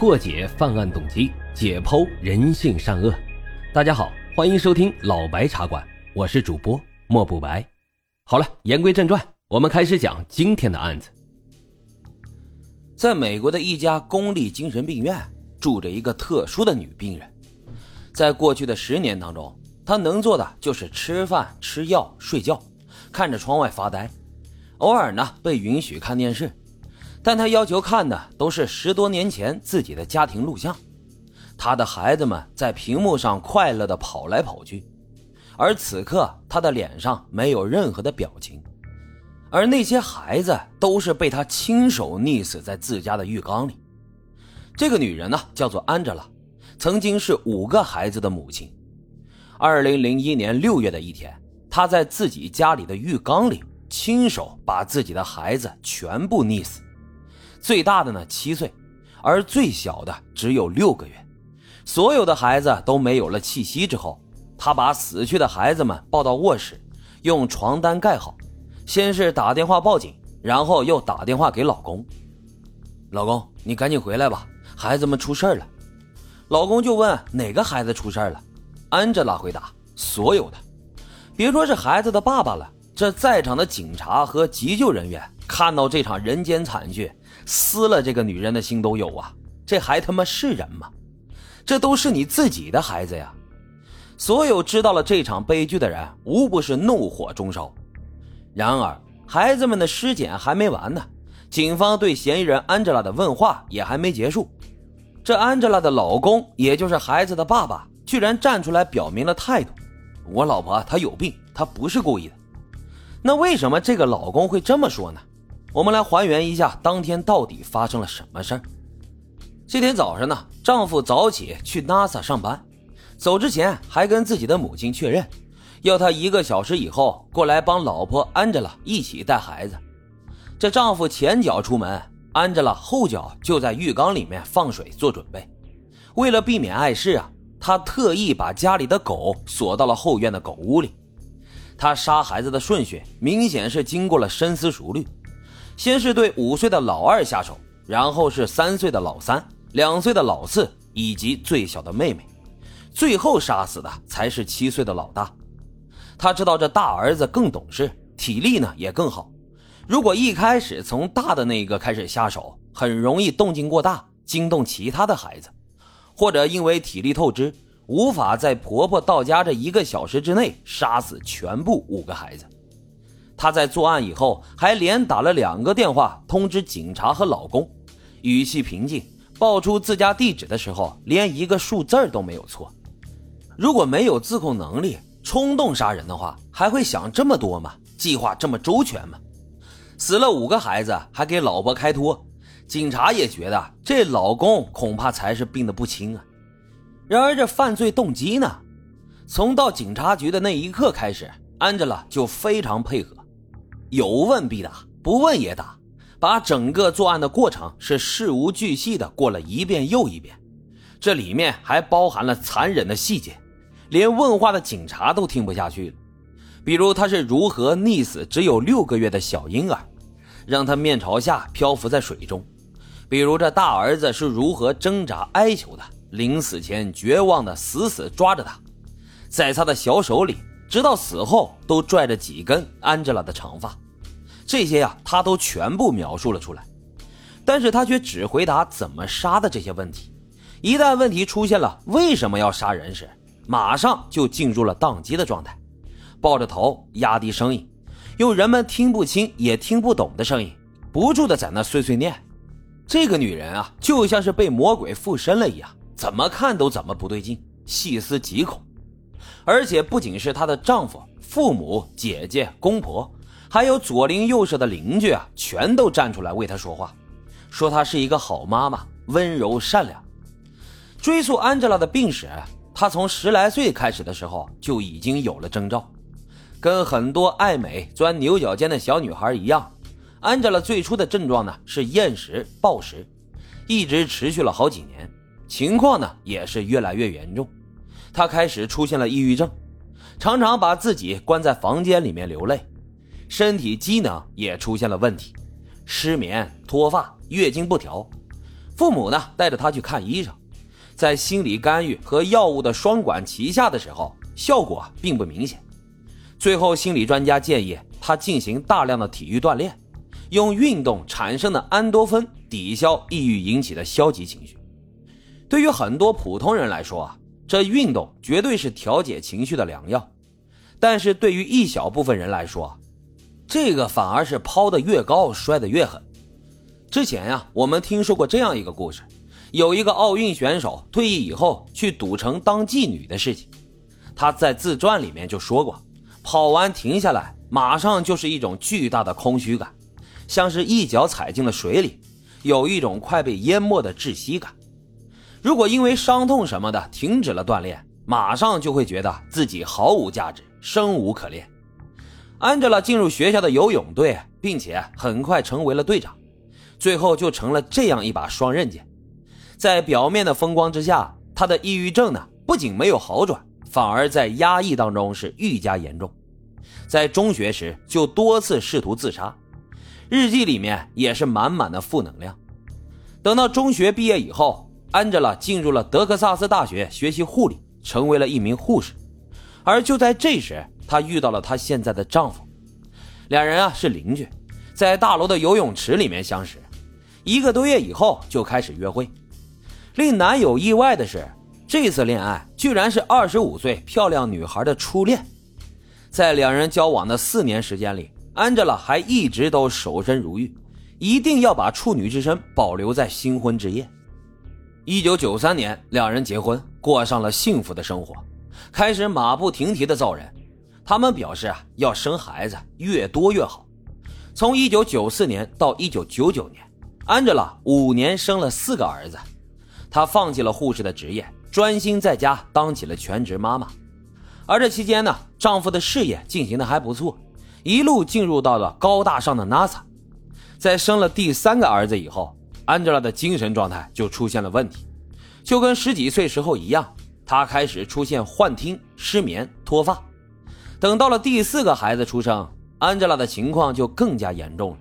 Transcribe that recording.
破解犯案动机，解剖人性善恶。大家好，欢迎收听老白茶馆，我是主播莫不白。好了，言归正传，我们开始讲今天的案子。在美国的一家公立精神病院，住着一个特殊的女病人。在过去的十年当中，她能做的就是吃饭、吃药、睡觉，看着窗外发呆，偶尔呢被允许看电视。但他要求看的都是十多年前自己的家庭录像，他的孩子们在屏幕上快乐地跑来跑去，而此刻他的脸上没有任何的表情，而那些孩子都是被他亲手溺死在自家的浴缸里。这个女人呢，叫做安吉拉，曾经是五个孩子的母亲。二零零一年六月的一天，她在自己家里的浴缸里亲手把自己的孩子全部溺死。最大的呢七岁，而最小的只有六个月。所有的孩子都没有了气息之后，他把死去的孩子们抱到卧室，用床单盖好。先是打电话报警，然后又打电话给老公：“老公，你赶紧回来吧，孩子们出事了。”老公就问：“哪个孩子出事了？”安吉拉回答：“所有的，别说是孩子的爸爸了，这在场的警察和急救人员看到这场人间惨剧。”撕了这个女人的心都有啊！这还他妈是人吗？这都是你自己的孩子呀！所有知道了这场悲剧的人，无不是怒火中烧。然而，孩子们的尸检还没完呢，警方对嫌疑人安吉拉的问话也还没结束。这安吉拉的老公，也就是孩子的爸爸，居然站出来表明了态度：“我老婆她有病，她不是故意的。”那为什么这个老公会这么说呢？我们来还原一下当天到底发生了什么事儿。这天早上呢，丈夫早起去 NASA 上班，走之前还跟自己的母亲确认，要他一个小时以后过来帮老婆安吉拉一起带孩子。这丈夫前脚出门，安吉拉后脚就在浴缸里面放水做准备。为了避免碍事啊，他特意把家里的狗锁到了后院的狗屋里。他杀孩子的顺序明显是经过了深思熟虑。先是对五岁的老二下手，然后是三岁的老三、两岁的老四以及最小的妹妹，最后杀死的才是七岁的老大。他知道这大儿子更懂事，体力呢也更好。如果一开始从大的那个开始下手，很容易动静过大，惊动其他的孩子，或者因为体力透支，无法在婆婆到家这一个小时之内杀死全部五个孩子。她在作案以后，还连打了两个电话通知警察和老公，语气平静，报出自家地址的时候，连一个数字都没有错。如果没有自控能力，冲动杀人的话，还会想这么多吗？计划这么周全吗？死了五个孩子，还给老婆开脱，警察也觉得这老公恐怕才是病得不轻啊。然而这犯罪动机呢？从到警察局的那一刻开始，安吉拉就非常配合。有问必答，不问也答，把整个作案的过程是事无巨细的过了一遍又一遍，这里面还包含了残忍的细节，连问话的警察都听不下去了。比如他是如何溺死只有六个月的小婴儿，让他面朝下漂浮在水中；比如这大儿子是如何挣扎哀求的，临死前绝望的死死抓着他，在他的小手里。直到死后都拽着几根安吉拉的长发，这些呀他都全部描述了出来，但是他却只回答怎么杀的这些问题。一旦问题出现了为什么要杀人时，马上就进入了宕机的状态，抱着头压低声音，用人们听不清也听不懂的声音，不住的在那碎碎念。这个女人啊，就像是被魔鬼附身了一样，怎么看都怎么不对劲，细思极恐。而且不仅是她的丈夫、父母、姐姐、公婆，还有左邻右舍的邻居啊，全都站出来为她说话，说她是一个好妈妈，温柔善良。追溯安吉拉的病史，她从十来岁开始的时候就已经有了征兆，跟很多爱美、钻牛角尖的小女孩一样，安吉拉最初的症状呢是厌食、暴食，一直持续了好几年，情况呢也是越来越严重。他开始出现了抑郁症，常常把自己关在房间里面流泪，身体机能也出现了问题，失眠、脱发、月经不调，父母呢带着他去看医生，在心理干预和药物的双管齐下的时候，效果并不明显。最后，心理专家建议他进行大量的体育锻炼，用运动产生的安多芬抵消抑郁引起的消极情绪。对于很多普通人来说啊，这运动绝对是调节情绪的良药。但是对于一小部分人来说，这个反而是抛得越高摔得越狠。之前呀，我们听说过这样一个故事：有一个奥运选手退役以后去赌城当妓女的事情。他在自传里面就说过，跑完停下来，马上就是一种巨大的空虚感，像是一脚踩进了水里，有一种快被淹没的窒息感。如果因为伤痛什么的停止了锻炼，马上就会觉得自己毫无价值。生无可恋，安吉拉进入学校的游泳队，并且很快成为了队长，最后就成了这样一把双刃剑。在表面的风光之下，他的抑郁症呢不仅没有好转，反而在压抑当中是愈加严重。在中学时就多次试图自杀，日记里面也是满满的负能量。等到中学毕业以后，安吉拉进入了德克萨斯大学学习护理，成为了一名护士。而就在这时，她遇到了她现在的丈夫，两人啊是邻居，在大楼的游泳池里面相识，一个多月以后就开始约会。令男友意外的是，这次恋爱居然是二十五岁漂亮女孩的初恋。在两人交往的四年时间里，安吉拉还一直都守身如玉，一定要把处女之身保留在新婚之夜。一九九三年，两人结婚，过上了幸福的生活。开始马不停蹄的造人，他们表示啊要生孩子越多越好。从一九九四年到一九九九年，安吉拉五年生了四个儿子。她放弃了护士的职业，专心在家当起了全职妈妈。而这期间呢，丈夫的事业进行的还不错，一路进入到了高大上的 NASA。在生了第三个儿子以后，安吉拉的精神状态就出现了问题，就跟十几岁时候一样。她开始出现幻听、失眠、脱发。等到了第四个孩子出生，安吉拉的情况就更加严重了。